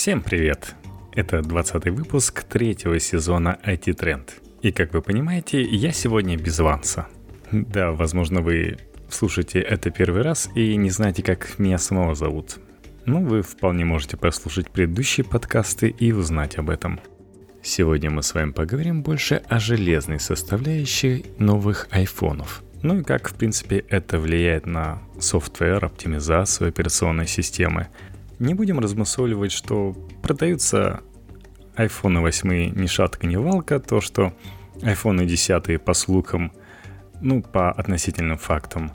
Всем привет! Это 20 выпуск третьего сезона IT Trend. И как вы понимаете, я сегодня без Ванса. Да, возможно, вы слушаете это первый раз и не знаете, как меня самого зовут. Ну, вы вполне можете прослушать предыдущие подкасты и узнать об этом. Сегодня мы с вами поговорим больше о железной составляющей новых айфонов. Ну и как, в принципе, это влияет на софтвер, оптимизацию операционной системы. Не будем размусоливать, что продаются iPhone 8 ни шатка, ни валка, то, что iPhone 10 по слухам, ну, по относительным фактам,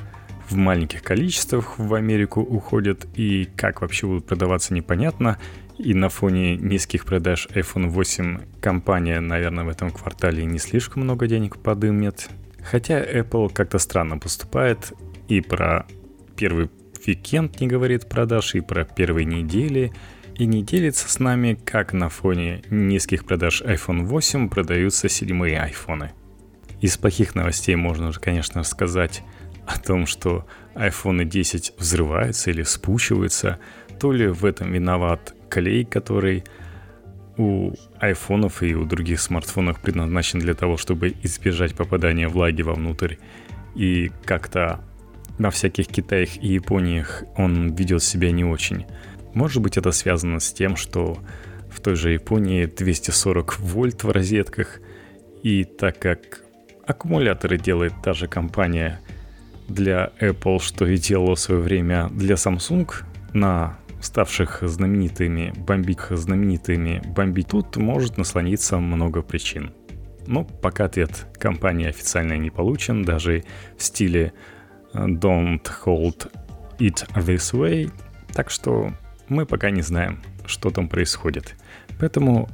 в маленьких количествах в Америку уходят, и как вообще будут продаваться, непонятно. И на фоне низких продаж iPhone 8 компания, наверное, в этом квартале не слишком много денег подымет. Хотя Apple как-то странно поступает и про первый викенд не говорит продаж, и про первые недели, и не делится с нами, как на фоне низких продаж iPhone 8 продаются седьмые айфоны. Из плохих новостей можно уже, конечно, сказать о том, что iPhone 10 взрываются или спучиваются, то ли в этом виноват клей, который у айфонов и у других смартфонов предназначен для того, чтобы избежать попадания влаги вовнутрь и как-то на всяких Китаях и Япониях он ведет себя не очень. Может быть это связано с тем, что в той же Японии 240 вольт в розетках, и так как аккумуляторы делает та же компания для Apple, что и делала в свое время для Samsung, на ставших знаменитыми бомбить знаменитыми бомбить тут может наслониться много причин. Но пока ответ компании официально не получен, даже в стиле Don't Hold It This Way. Так что мы пока не знаем, что там происходит. Поэтому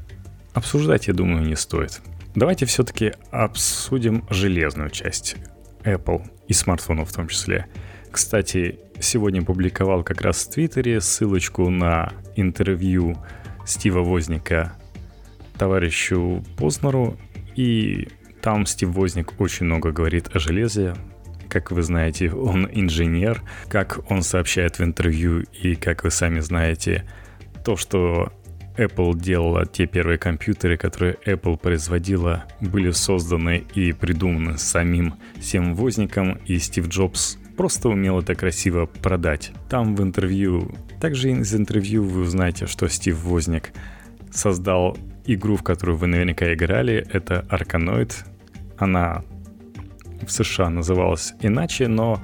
обсуждать, я думаю, не стоит. Давайте все-таки обсудим железную часть Apple и смартфонов в том числе. Кстати, сегодня публиковал как раз в Твиттере ссылочку на интервью Стива Возника товарищу Познеру, и там Стив Возник очень много говорит о железе, как вы знаете, он инженер. Как он сообщает в интервью и как вы сами знаете, то, что Apple делала, те первые компьютеры, которые Apple производила, были созданы и придуманы самим всем Возником, и Стив Джобс просто умел это красиво продать. Там в интервью, также из интервью вы узнаете, что Стив Возник создал игру, в которую вы наверняка играли, это Arkanoid. Она в США называлась иначе, но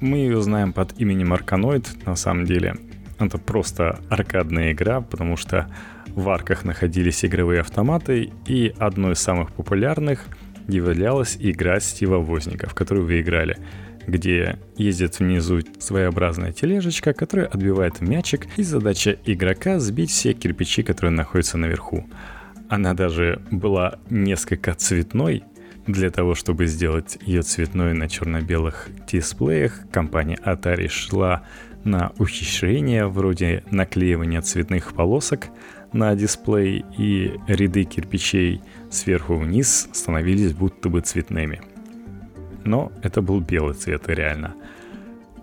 мы ее знаем под именем Арканоид на самом деле. Это просто аркадная игра, потому что в арках находились игровые автоматы, и одной из самых популярных являлась игра Стива Возника, в которую вы играли где ездит внизу своеобразная тележечка, которая отбивает мячик, и задача игрока сбить все кирпичи, которые находятся наверху. Она даже была несколько цветной, для того, чтобы сделать ее цветной на черно-белых дисплеях, компания Atari шла на ухищрения вроде наклеивания цветных полосок на дисплей и ряды кирпичей сверху вниз становились будто бы цветными. Но это был белый цвет реально.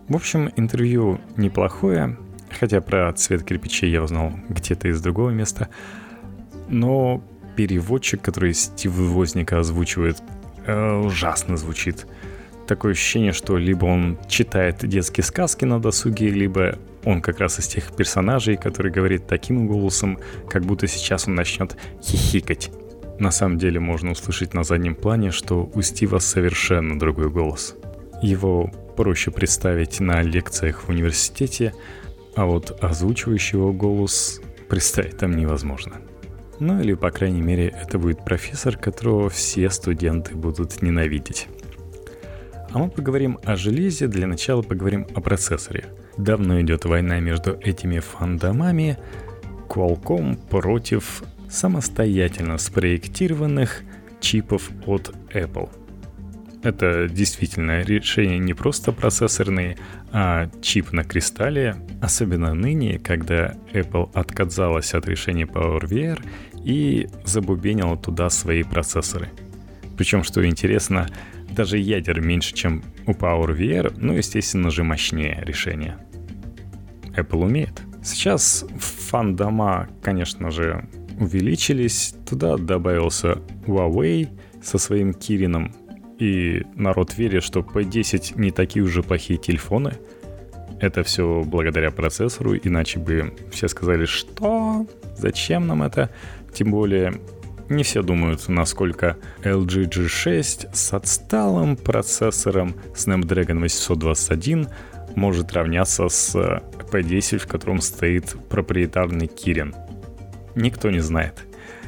В общем, интервью неплохое, хотя про цвет кирпичей я узнал где-то из другого места. Но переводчик, который Стив Возника озвучивает, э, ужасно звучит. Такое ощущение, что либо он читает детские сказки на досуге, либо он как раз из тех персонажей, который говорит таким голосом, как будто сейчас он начнет хихикать. На самом деле можно услышать на заднем плане, что у Стива совершенно другой голос. Его проще представить на лекциях в университете, а вот озвучивающего голос представить там невозможно. Ну или, по крайней мере, это будет профессор, которого все студенты будут ненавидеть. А мы поговорим о железе, для начала поговорим о процессоре. Давно идет война между этими фандомами, Qualcomm против самостоятельно спроектированных чипов от Apple. Это действительно решение не просто процессорные, а чип на кристалле, особенно ныне, когда Apple отказалась от решения PowerVR и забубенила туда свои процессоры. Причем, что интересно, даже ядер меньше, чем у PowerVR, ну, естественно же, мощнее решение. Apple умеет. Сейчас фан-дома, конечно же, увеличились. Туда добавился Huawei со своим Кирином. И народ верит, что P10 не такие уже плохие телефоны. Это все благодаря процессору, иначе бы все сказали, что? Зачем нам это? Тем более не все думают, насколько LG G6 с отсталым процессором Snapdragon 821 может равняться с P10, в котором стоит проприетарный Kirin. Никто не знает,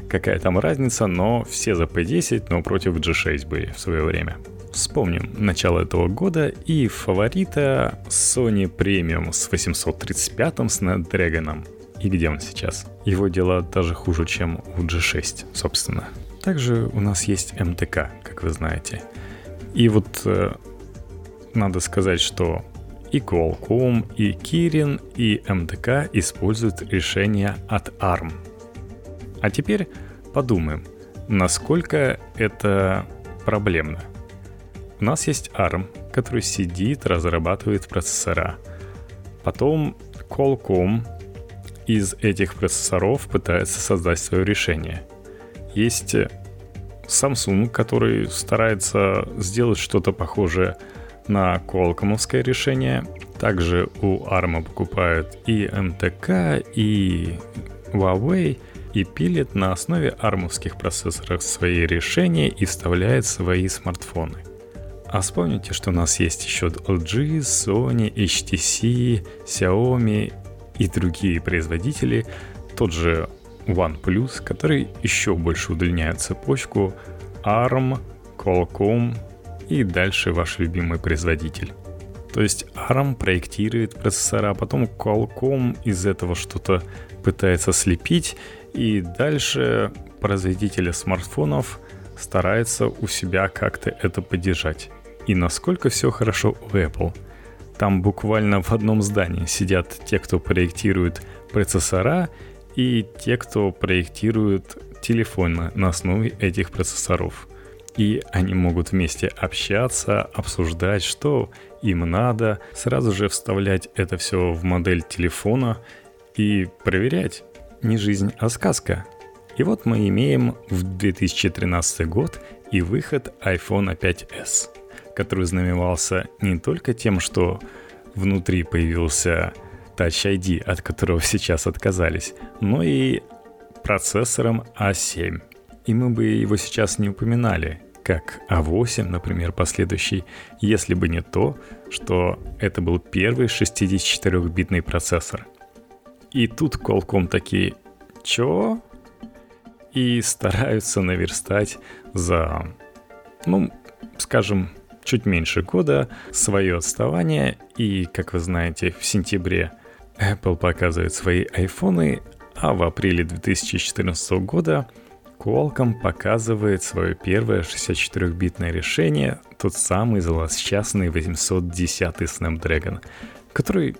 какая там разница, но все за P10, но против G6 были в свое время. Вспомним начало этого года и фаворита Sony Premium с 835 Snapdragon и где он сейчас. Его дела даже хуже, чем у G6, собственно. Также у нас есть МТК, как вы знаете. И вот э, надо сказать, что и Qualcomm, и Kirin, и МТК используют решения от ARM. А теперь подумаем, насколько это проблемно. У нас есть ARM, который сидит, разрабатывает процессора. Потом Qualcomm из этих процессоров пытается создать свое решение. Есть Samsung, который старается сделать что-то похожее на Qualcomm'овское решение. Также у ARM покупают и MTK, и Huawei и пилит на основе армовских процессоров свои решения и вставляет свои смартфоны. А вспомните, что у нас есть еще LG, Sony, HTC, Xiaomi и другие производители, тот же OnePlus, который еще больше удлиняет цепочку ARM, Qualcomm и дальше ваш любимый производитель. То есть ARM проектирует процессора, а потом Qualcomm из этого что-то пытается слепить, и дальше производители смартфонов старается у себя как-то это поддержать. И насколько все хорошо у Apple – там буквально в одном здании сидят те, кто проектирует процессора, и те, кто проектирует телефоны на основе этих процессоров. И они могут вместе общаться, обсуждать, что им надо, сразу же вставлять это все в модель телефона и проверять. Не жизнь, а сказка. И вот мы имеем в 2013 год и выход iPhone 5s который знаменовался не только тем, что внутри появился Touch ID, от которого сейчас отказались, но и процессором A7. А и мы бы его сейчас не упоминали, как A8, а например, последующий, если бы не то, что это был первый 64-битный процессор. И тут Qualcomm такие «Чё?» и стараются наверстать за, ну, скажем, чуть меньше года свое отставание, и, как вы знаете, в сентябре Apple показывает свои айфоны, а в апреле 2014 года Qualcomm показывает свое первое 64-битное решение, тот самый злосчастный 810 Snapdragon, который,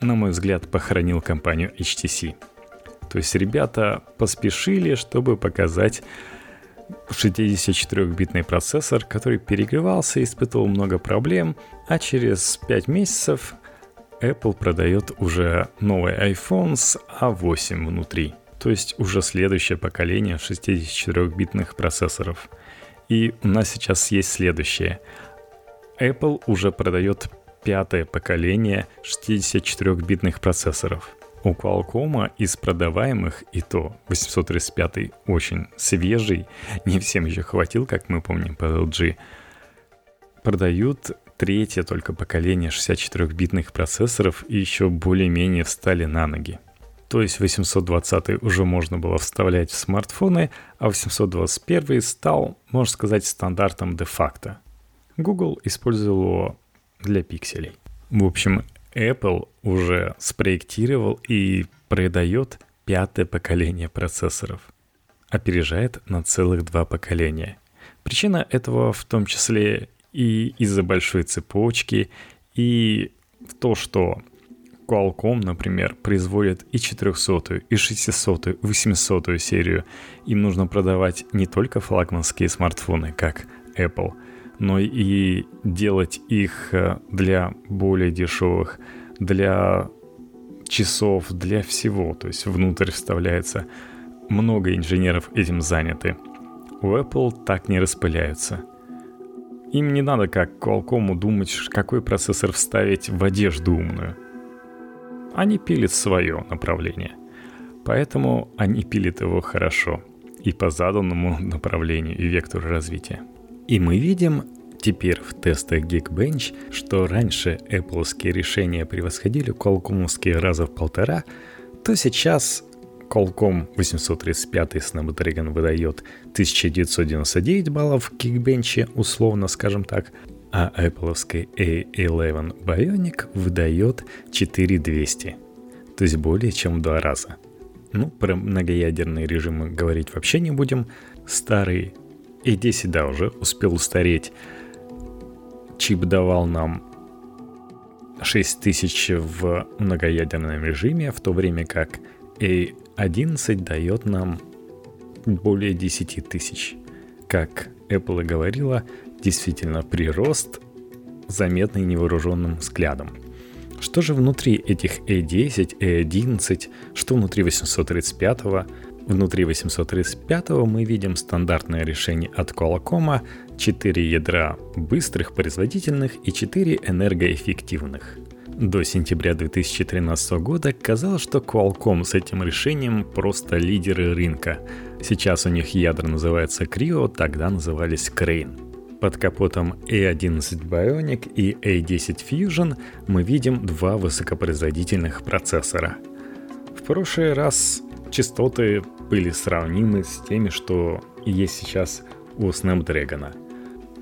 на мой взгляд, похоронил компанию HTC. То есть ребята поспешили, чтобы показать 64-битный процессор, который перегревался и испытывал много проблем, а через 5 месяцев Apple продает уже новый iPhone с A8 а внутри. То есть уже следующее поколение 64-битных процессоров. И у нас сейчас есть следующее. Apple уже продает пятое поколение 64-битных процессоров – у Qualcomm из продаваемых и то 835 очень свежий, не всем еще хватил, как мы помним по LG, продают третье только поколение 64-битных процессоров и еще более-менее встали на ноги. То есть 820 уже можно было вставлять в смартфоны, а 821 стал, можно сказать, стандартом де-факто. Google использовал его для пикселей. В общем, Apple уже спроектировал и продает пятое поколение процессоров. Опережает на целых два поколения. Причина этого в том числе и из-за большой цепочки, и в то, что Qualcomm, например, производит и 400, и 600, и 800 серию. Им нужно продавать не только флагманские смартфоны, как Apple – но и делать их э, для более дешевых, для часов, для всего. То есть внутрь вставляется много инженеров этим заняты. У Apple так не распыляются. Им не надо, как Qualcomm, думать, какой процессор вставить в одежду умную. Они пилят свое направление. Поэтому они пилят его хорошо и по заданному направлению и вектору развития. И мы видим теперь в тестах Geekbench, что раньше Apple решения превосходили Qualcomm раза в полтора, то сейчас Qualcomm 835 Snapdragon выдает 1999 баллов в Geekbench, условно скажем так, а Apple A11 Bionic выдает 4200, то есть более чем в два раза. Ну, про многоядерные режимы говорить вообще не будем. Старый A10, да, уже успел устареть. Чип давал нам 6000 в многоядерном режиме, в то время как A11 дает нам более 10 тысяч. Как Apple и говорила, действительно прирост заметный невооруженным взглядом. Что же внутри этих A10, A11, что внутри 835 Внутри 835 мы видим стандартное решение от Qualcomm 4 ядра быстрых, производительных и 4 энергоэффективных. До сентября 2013 года казалось, что Qualcomm с этим решением просто лидеры рынка. Сейчас у них ядра называются Creo, тогда назывались Crane. Под капотом A11 Bionic и A10 Fusion мы видим два высокопроизводительных процессора. В прошлый раз частоты были сравнимы с теми, что есть сейчас у Snapdragon,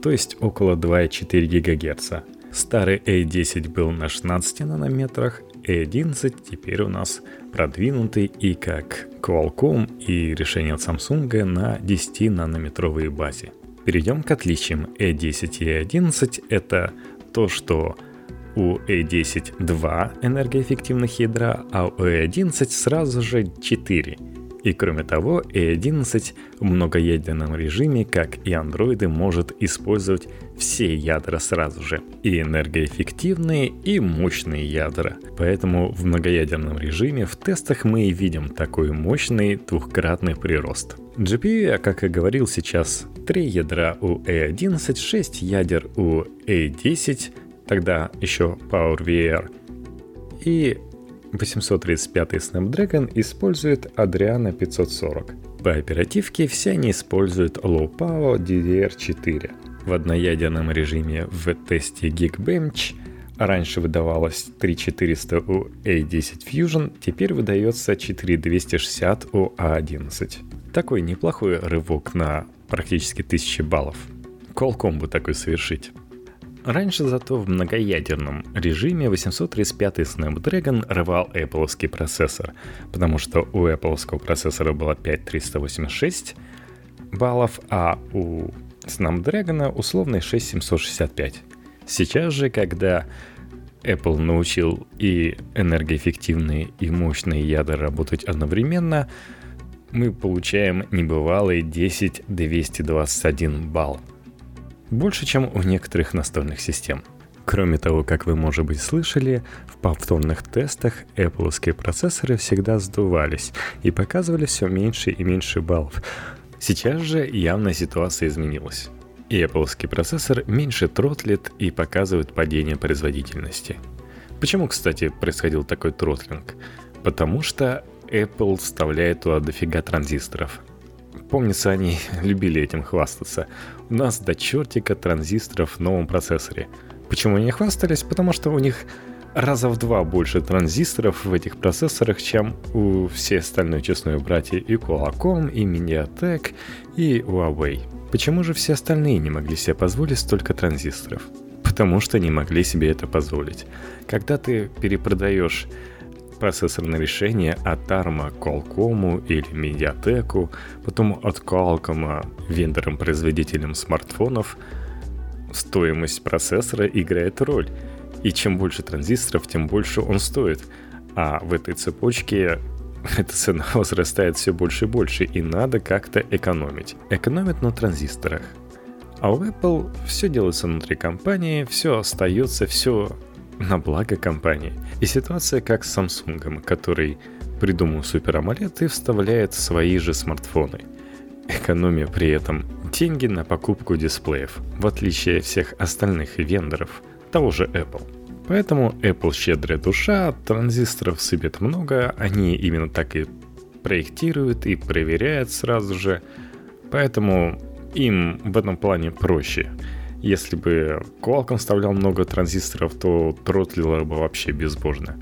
то есть около 2,4 ГГц. Старый A10 был на 16 нанометрах, A11 теперь у нас продвинутый и как Qualcomm и решение от Samsung на 10 нанометровой базе. Перейдем к отличиям A10 и A11. Это то, что у A10 два энергоэффективных ядра, а у A11 сразу же 4. И кроме того, A11 в многоядерном режиме, как и андроиды, может использовать все ядра сразу же. И энергоэффективные, и мощные ядра. Поэтому в многоядерном режиме в тестах мы и видим такой мощный двухкратный прирост. GPU, я как и говорил сейчас, 3 ядра у A11, 6 ядер у A10, тогда еще PowerVR. И 835 Snapdragon использует Adreno 540. По оперативке все они используют Low Power DDR4. В одноядерном режиме в тесте Geekbench раньше выдавалось 3400 у A10 Fusion, теперь выдается 4260 у A11. Такой неплохой рывок на практически 1000 баллов. Qualcomm бы такой совершить. Раньше зато в многоядерном режиме 835 Snapdragon рвал Apple процессор, потому что у Apple процессора было 5386 баллов, а у Snapdragon условный 6765. Сейчас же, когда Apple научил и энергоэффективные, и мощные ядра работать одновременно, мы получаем небывалый 10-221 балл больше, чем у некоторых настольных систем. Кроме того, как вы, может быть, слышали, в повторных тестах Apple процессоры всегда сдувались и показывали все меньше и меньше баллов. Сейчас же явно ситуация изменилась. И Apple процессор меньше тротлит и показывает падение производительности. Почему, кстати, происходил такой тротлинг? Потому что Apple вставляет туда дофига транзисторов. Помнится, они любили этим хвастаться. Нас до чертика транзисторов в новом процессоре. Почему они хвастались? Потому что у них раза в два больше транзисторов в этих процессорах, чем у всей остальной честной братья и Qualcomm, и MediaTek, и Huawei. Почему же все остальные не могли себе позволить столько транзисторов? Потому что не могли себе это позволить. Когда ты перепродаешь процессорное решение от ARM Qualcomm или Mediatek, потом от Qualcomm вендорам-производителям смартфонов, стоимость процессора играет роль. И чем больше транзисторов, тем больше он стоит. А в этой цепочке эта цена возрастает все больше и больше, и надо как-то экономить. Экономить на транзисторах. А у Apple все делается внутри компании, все остается, все на благо компании. И ситуация как с Samsung, который придумал Super AMOLED и вставляет свои же смартфоны, экономя при этом деньги на покупку дисплеев, в отличие от всех остальных вендоров, того же Apple. Поэтому Apple щедрая душа, транзисторов сыпет много, они именно так и проектируют и проверяют сразу же. Поэтому им в этом плане проще. Если бы Qualcomm вставлял много транзисторов, то тротлило бы вообще безбожно.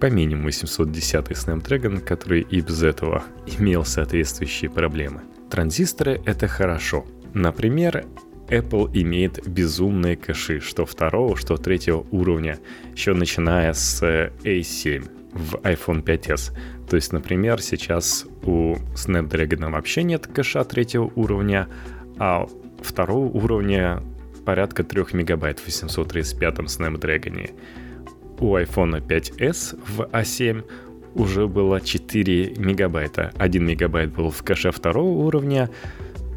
По минимуму 710 Snapdragon, который и без этого имел соответствующие проблемы. Транзисторы — это хорошо. Например, Apple имеет безумные кэши, что второго, что третьего уровня, еще начиная с A7 в iPhone 5s. То есть, например, сейчас у Snapdragon вообще нет кэша третьего уровня, а второго уровня порядка 3 мегабайт в 835 Snapdragon. У iPhone 5s в A7 уже было 4 мегабайта. 1 мегабайт был в кэше второго уровня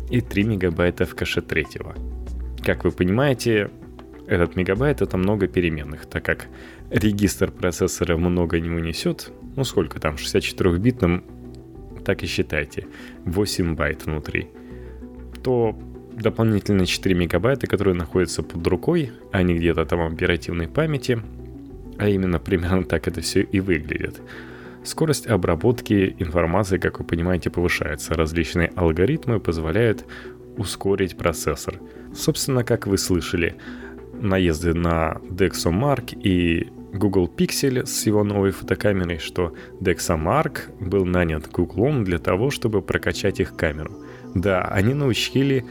и 3 мегабайта в кэше третьего. Как вы понимаете, этот мегабайт это много переменных, так как регистр процессора много не унесет. Ну сколько там, 64-битным, так и считайте, 8 байт внутри. То дополнительные 4 мегабайта, которые находятся под рукой, а не где-то там в оперативной памяти, а именно примерно так это все и выглядит. Скорость обработки информации, как вы понимаете, повышается. Различные алгоритмы позволяют ускорить процессор. Собственно, как вы слышали, наезды на DexoMark и Google Pixel с его новой фотокамерой, что DexoMark был нанят Google для того, чтобы прокачать их камеру. Да, они научили,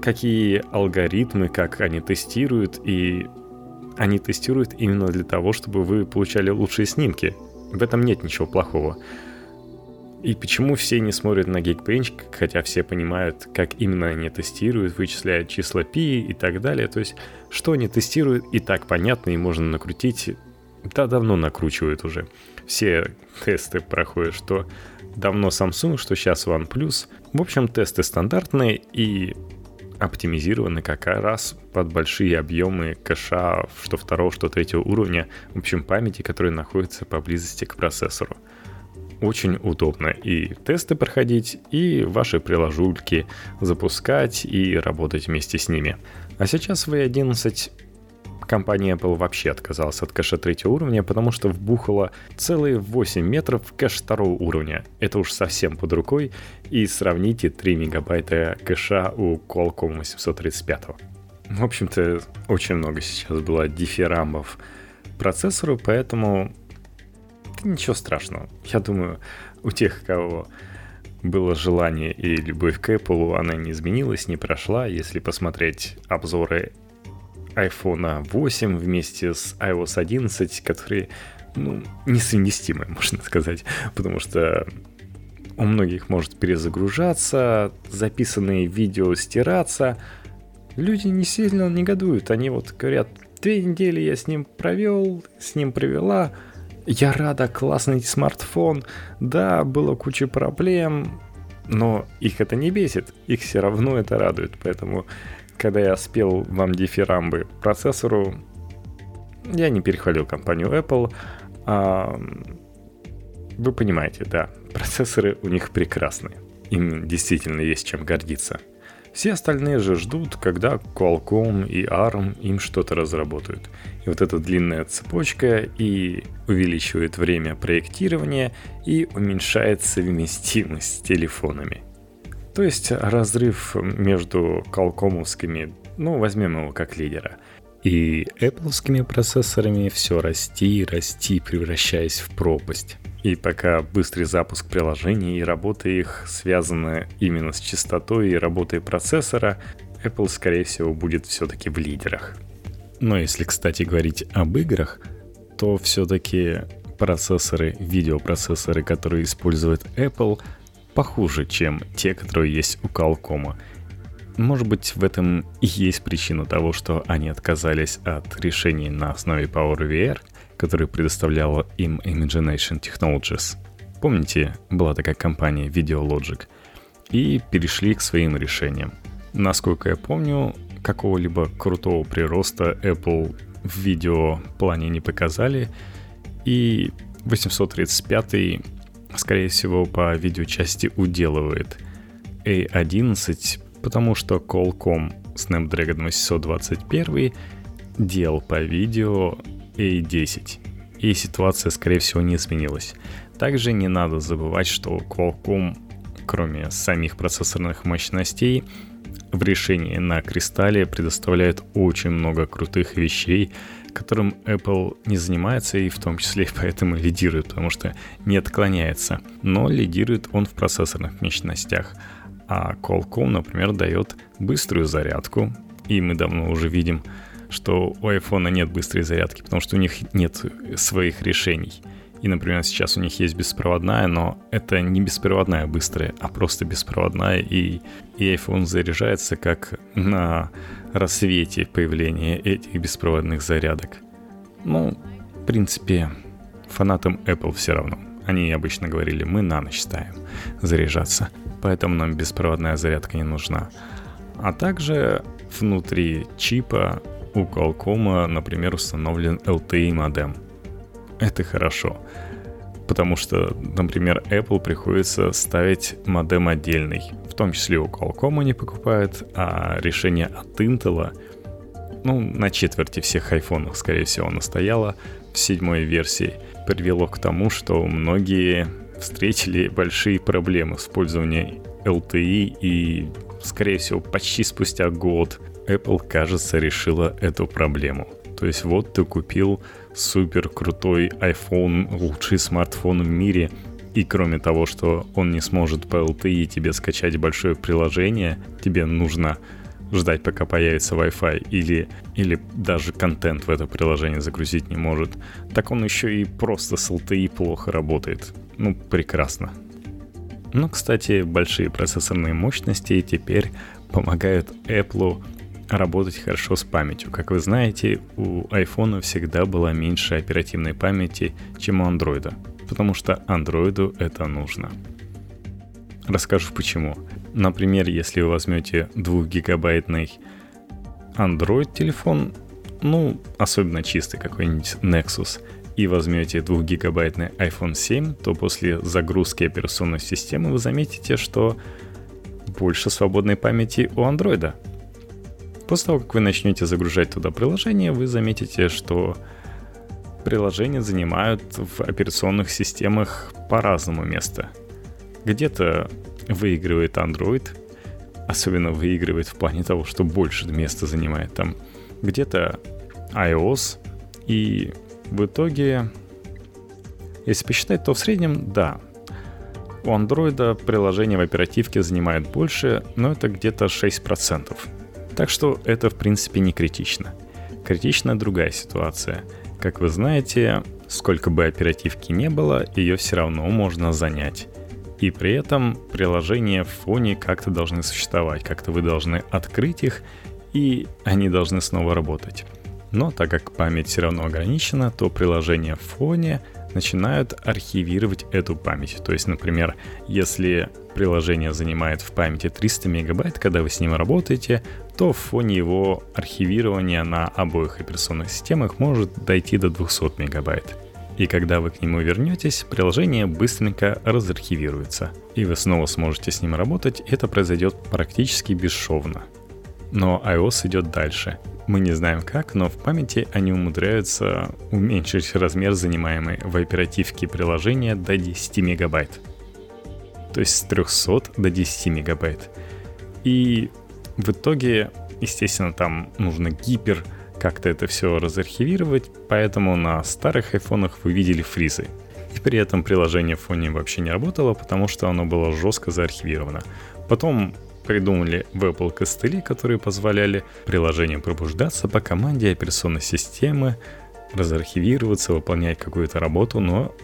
какие алгоритмы, как они тестируют, и они тестируют именно для того, чтобы вы получали лучшие снимки. В этом нет ничего плохого. И почему все не смотрят на Geekbench, хотя все понимают, как именно они тестируют, вычисляют числа пи и так далее. То есть, что они тестируют, и так понятно, и можно накрутить. Да, давно накручивают уже. Все тесты проходят, что давно Samsung, что сейчас OnePlus. В общем, тесты стандартные и оптимизированы как раз под большие объемы кэша, что второго, что третьего уровня, в общем, памяти, которые находятся поблизости к процессору очень удобно и тесты проходить, и ваши приложульки запускать и работать вместе с ними. А сейчас V11 компания Apple вообще отказалась от кэша третьего уровня, потому что вбухала целые 8 метров в кэш второго уровня. Это уж совсем под рукой. И сравните 3 мегабайта кэша у Qualcomm 835. В общем-то, очень много сейчас было дифирамбов процессору, поэтому ничего страшного. Я думаю, у тех, кого было желание и любовь к Apple, она не изменилась, не прошла. Если посмотреть обзоры iPhone 8 вместе с iOS 11, которые, ну, несовместимы, можно сказать, потому что у многих может перезагружаться, записанные видео стираться. Люди не сильно негодуют, они вот говорят, две недели я с ним провел, с ним провела, я рада, классный смартфон. Да, было куча проблем, но их это не бесит, их все равно это радует. Поэтому, когда я спел вам дифирамбы процессору, я не перехвалил компанию Apple. А, вы понимаете, да, процессоры у них прекрасные. Им действительно есть чем гордиться. Все остальные же ждут, когда Qualcomm и ARM им что-то разработают. И вот эта длинная цепочка и увеличивает время проектирования и уменьшает совместимость с телефонами. То есть разрыв между колкомовскими, ну возьмем его как лидера, и Apple процессорами все расти и расти, превращаясь в пропасть. И пока быстрый запуск приложений и работа их связаны именно с частотой и работой процессора, Apple, скорее всего, будет все-таки в лидерах. Но если, кстати, говорить об играх, то все-таки процессоры, видеопроцессоры, которые использует Apple, похуже, чем те, которые есть у Qualcomm. Может быть, в этом и есть причина того, что они отказались от решений на основе PowerVR — который предоставляла им Imagination Technologies. Помните, была такая компания VideoLogic. И перешли к своим решениям. Насколько я помню, какого-либо крутого прироста Apple в видео плане не показали. И 835 скорее всего, по видеочасти уделывает A11, потому что Qualcomm Snapdragon 821 делал по видео A10, и ситуация, скорее всего, не изменилась. Также не надо забывать, что Qualcomm, кроме самих процессорных мощностей, в решении на кристалле предоставляет очень много крутых вещей, которым Apple не занимается и в том числе поэтому лидирует, потому что не отклоняется. Но лидирует он в процессорных мощностях. А Qualcomm, например, дает быструю зарядку, и мы давно уже видим, что у iPhone нет быстрой зарядки, потому что у них нет своих решений. И, например, сейчас у них есть беспроводная, но это не беспроводная быстрая, а просто беспроводная, и, и iPhone заряжается как на рассвете появления этих беспроводных зарядок. Ну, в принципе, фанатам Apple все равно. Они обычно говорили, мы на ночь ставим заряжаться, поэтому нам беспроводная зарядка не нужна. А также внутри чипа у Qualcomm, например, установлен LTE модем. Это хорошо, потому что, например, Apple приходится ставить модем отдельный, том числе у Qualcomm они покупают, а решение от Intel, ну, на четверти всех айфонов, скорее всего, оно стояло в седьмой версии, привело к тому, что многие встретили большие проблемы в использовании LTE и, скорее всего, почти спустя год Apple, кажется, решила эту проблему. То есть вот ты купил супер крутой iPhone, лучший смартфон в мире – и кроме того, что он не сможет по LTE тебе скачать большое приложение, тебе нужно ждать, пока появится Wi-Fi, или, или даже контент в это приложение загрузить не может, так он еще и просто с LTE плохо работает. Ну, прекрасно. Ну, кстати, большие процессорные мощности теперь помогают Apple работать хорошо с памятью. Как вы знаете, у iPhone всегда была меньше оперативной памяти, чем у Android потому что андроиду это нужно. Расскажу почему. Например, если вы возьмете 2-гигабайтный Android телефон, ну, особенно чистый какой-нибудь Nexus, и возьмете 2-гигабайтный iPhone 7, то после загрузки операционной системы вы заметите, что больше свободной памяти у Android. После того, как вы начнете загружать туда приложение, вы заметите, что приложения занимают в операционных системах по-разному место. Где-то выигрывает Android, особенно выигрывает в плане того, что больше места занимает там. Где-то iOS, и в итоге, если посчитать, то в среднем, да, у Android приложение в оперативке занимает больше, но это где-то 6%. Так что это в принципе не критично. Критична другая ситуация — как вы знаете, сколько бы оперативки не было, ее все равно можно занять. И при этом приложения в фоне как-то должны существовать, как-то вы должны открыть их, и они должны снова работать. Но так как память все равно ограничена, то приложения в фоне начинают архивировать эту память. То есть, например, если приложение занимает в памяти 300 мегабайт, когда вы с ним работаете, то в фоне его архивирования на обоих операционных системах может дойти до 200 мегабайт. И когда вы к нему вернетесь, приложение быстренько разархивируется, и вы снова сможете с ним работать, это произойдет практически бесшовно. Но iOS идет дальше. Мы не знаем как, но в памяти они умудряются уменьшить размер занимаемой в оперативке приложения до 10 мегабайт. То есть с 300 до 10 мегабайт. И в итоге, естественно, там нужно гипер как-то это все разархивировать, поэтому на старых айфонах вы видели фризы. И при этом приложение в фоне вообще не работало, потому что оно было жестко заархивировано. Потом придумали в Apple костыли, которые позволяли приложениям пробуждаться по команде операционной системы, разархивироваться, выполнять какую-то работу, но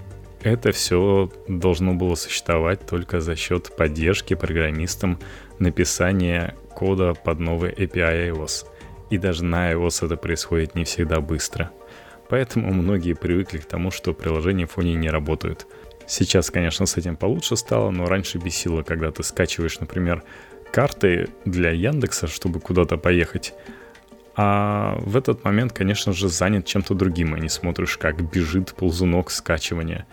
это все должно было существовать только за счет поддержки программистам написания кода под новый API iOS. И даже на iOS это происходит не всегда быстро. Поэтому многие привыкли к тому, что приложения в фоне не работают. Сейчас, конечно, с этим получше стало, но раньше бесило, когда ты скачиваешь, например, карты для Яндекса, чтобы куда-то поехать, а в этот момент, конечно же, занят чем-то другим, и не смотришь, как бежит ползунок скачивания.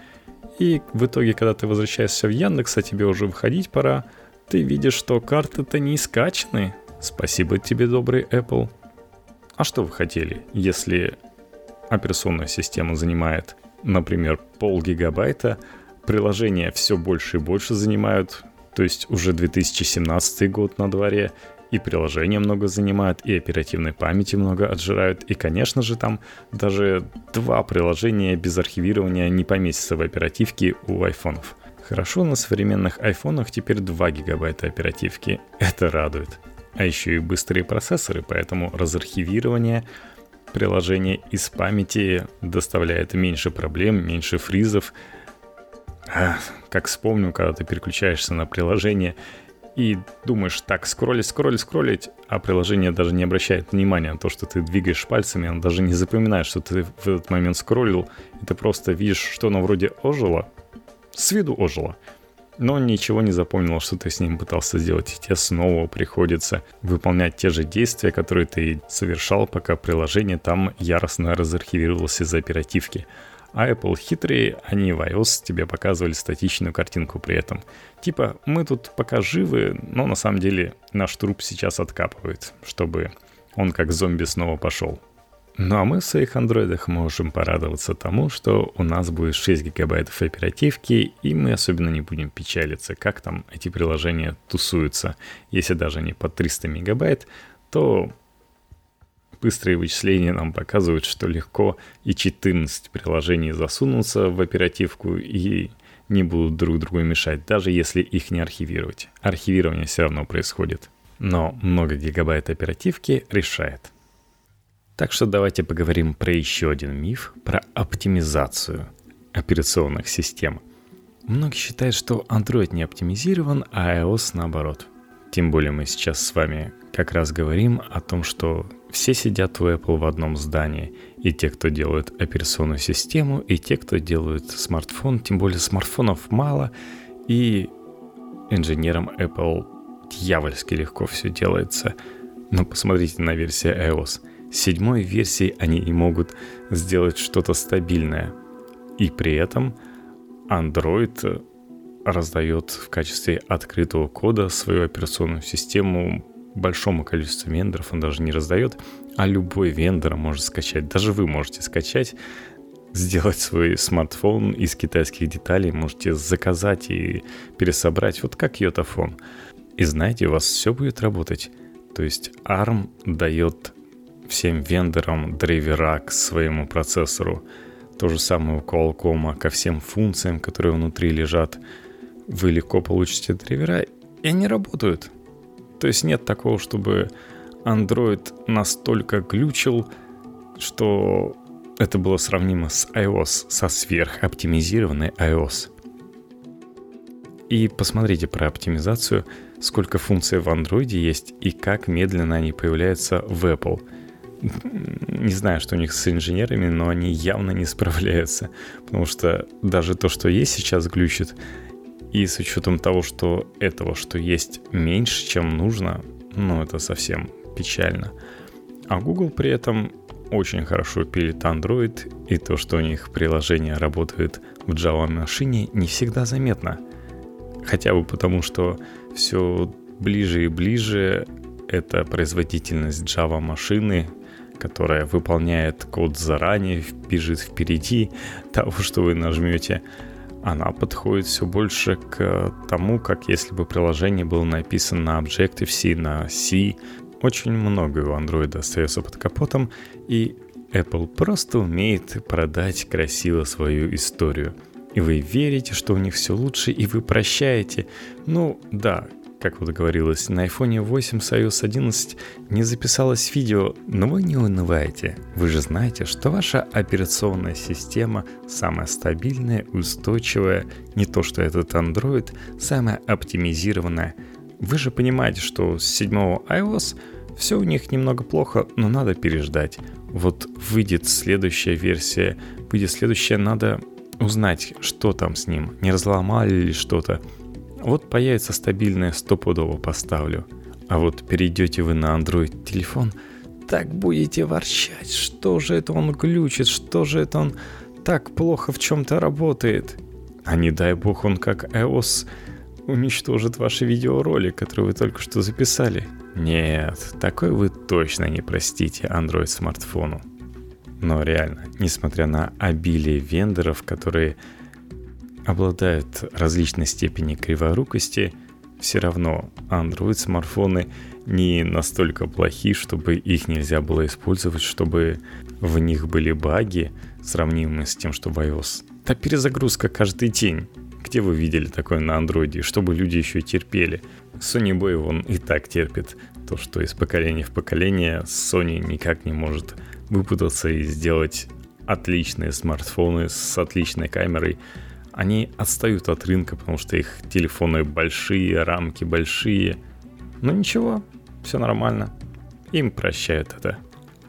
И в итоге, когда ты возвращаешься в Яндекс, а тебе уже выходить пора, ты видишь, что карты-то не скачаны. Спасибо тебе, добрый Apple. А что вы хотели, если операционная система занимает, например, пол гигабайта, приложения все больше и больше занимают, то есть уже 2017 год на дворе, и приложения много занимают, и оперативной памяти много отжирают, и, конечно же, там даже два приложения без архивирования не поместятся в оперативке у айфонов. Хорошо, на современных айфонах теперь 2 гигабайта оперативки. Это радует. А еще и быстрые процессоры, поэтому разархивирование приложения из памяти доставляет меньше проблем, меньше фризов. А, как вспомню, когда ты переключаешься на приложение и думаешь, так, скроллить, скроллить, скроллить, а приложение даже не обращает внимания на то, что ты двигаешь пальцами, оно даже не запоминает, что ты в этот момент скроллил, и ты просто видишь, что оно вроде ожило, с виду ожило, но ничего не запомнил, что ты с ним пытался сделать, и тебе снова приходится выполнять те же действия, которые ты совершал, пока приложение там яростно разархивировалось из оперативки – а Apple хитрые, они в iOS тебе показывали статичную картинку при этом. Типа, мы тут пока живы, но на самом деле наш труп сейчас откапывает, чтобы он как зомби снова пошел. Ну а мы в своих андроидах можем порадоваться тому, что у нас будет 6 гигабайтов оперативки, и мы особенно не будем печалиться, как там эти приложения тусуются. Если даже не по 300 мегабайт, то быстрые вычисления нам показывают, что легко и 14 приложений засунутся в оперативку и не будут друг другу мешать, даже если их не архивировать. Архивирование все равно происходит. Но много гигабайт оперативки решает. Так что давайте поговорим про еще один миф, про оптимизацию операционных систем. Многие считают, что Android не оптимизирован, а iOS наоборот. Тем более мы сейчас с вами как раз говорим о том, что все сидят у Apple в одном здании. И те, кто делают операционную систему, и те, кто делают смартфон. Тем более смартфонов мало, и инженерам Apple дьявольски легко все делается. Но посмотрите на версию iOS. С седьмой версии они не могут сделать что-то стабильное. И при этом Android раздает в качестве открытого кода свою операционную систему большому количеству вендоров, он даже не раздает, а любой вендор может скачать. Даже вы можете скачать, сделать свой смартфон из китайских деталей, можете заказать и пересобрать, вот как йотафон. И знаете, у вас все будет работать. То есть ARM дает всем вендорам драйвера к своему процессору. То же самое у Qualcomm ко всем функциям, которые внутри лежат. Вы легко получите драйвера, и они работают. То есть нет такого, чтобы Android настолько глючил, что это было сравнимо с iOS, со сверхоптимизированной iOS. И посмотрите про оптимизацию, сколько функций в Android есть и как медленно они появляются в Apple. Не знаю, что у них с инженерами, но они явно не справляются, потому что даже то, что есть сейчас глючит, и с учетом того, что этого, что есть меньше, чем нужно, ну, это совсем печально. А Google при этом очень хорошо пилит Android, и то, что у них приложение работает в Java машине, не всегда заметно. Хотя бы потому, что все ближе и ближе это производительность Java машины, которая выполняет код заранее, бежит впереди того, что вы нажмете она подходит все больше к тому, как если бы приложение было написано на Objective-C, на C. Очень много у Android остается под капотом, и Apple просто умеет продать красиво свою историю. И вы верите, что у них все лучше, и вы прощаете. Ну да, как вот говорилось, на iPhone 8 с iOS 11 не записалось видео, но вы не унываете. Вы же знаете, что ваша операционная система самая стабильная, устойчивая, не то что этот Android, самая оптимизированная. Вы же понимаете, что с 7 iOS все у них немного плохо, но надо переждать. Вот выйдет следующая версия, выйдет следующая, надо узнать, что там с ним, не разломали ли что-то. Вот появится стабильное, стопудово поставлю. А вот перейдете вы на Android телефон, так будете ворчать, что же это он глючит, что же это он так плохо в чем-то работает. А не дай бог он как iOS уничтожит ваши видеоролик, который вы только что записали. Нет, такой вы точно не простите Android смартфону. Но реально, несмотря на обилие вендоров, которые обладают различной степенью криворукости, все равно Android смартфоны не настолько плохи, чтобы их нельзя было использовать, чтобы в них были баги, сравнимые с тем, что в iOS. Та перезагрузка каждый день. Где вы видели такое на андроиде, чтобы люди еще терпели? Sony Boy он и так терпит то, что из поколения в поколение Sony никак не может выпутаться и сделать отличные смартфоны с отличной камерой. Они отстают от рынка, потому что их телефоны большие, рамки большие. Но ничего, все нормально. Им прощают это.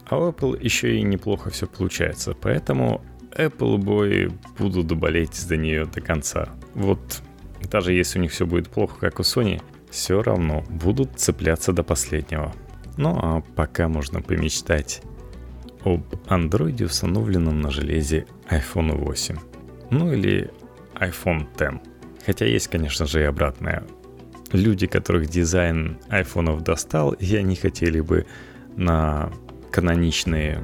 А у Apple еще и неплохо все получается, поэтому Apple Boy будут болеть за нее до конца. Вот даже если у них все будет плохо, как у Sony, все равно будут цепляться до последнего. Ну а пока можно помечтать об андроиде, установленном на железе iPhone 8. Ну или iPhone X. Хотя есть, конечно же, и обратное. Люди, которых дизайн айфонов достал, и они хотели бы на каноничные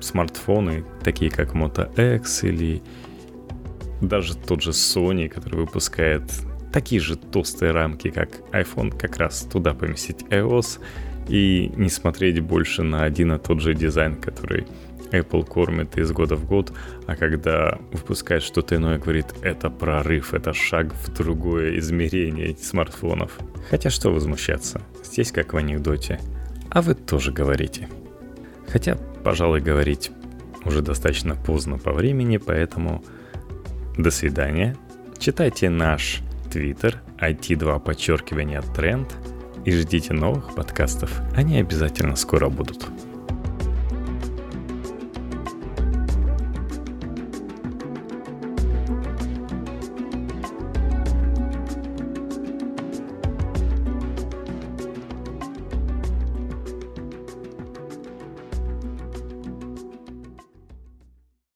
смартфоны, такие как Moto X или даже тот же Sony, который выпускает такие же толстые рамки, как iPhone, как раз туда поместить iOS и не смотреть больше на один и тот же дизайн, который Apple кормит из года в год, а когда выпускает что-то иное, говорит, это прорыв, это шаг в другое измерение смартфонов. Хотя что возмущаться, здесь как в анекдоте. А вы тоже говорите. Хотя, пожалуй, говорить уже достаточно поздно по времени, поэтому до свидания. Читайте наш твиттер IT2 подчеркивание тренд и ждите новых подкастов. Они обязательно скоро будут.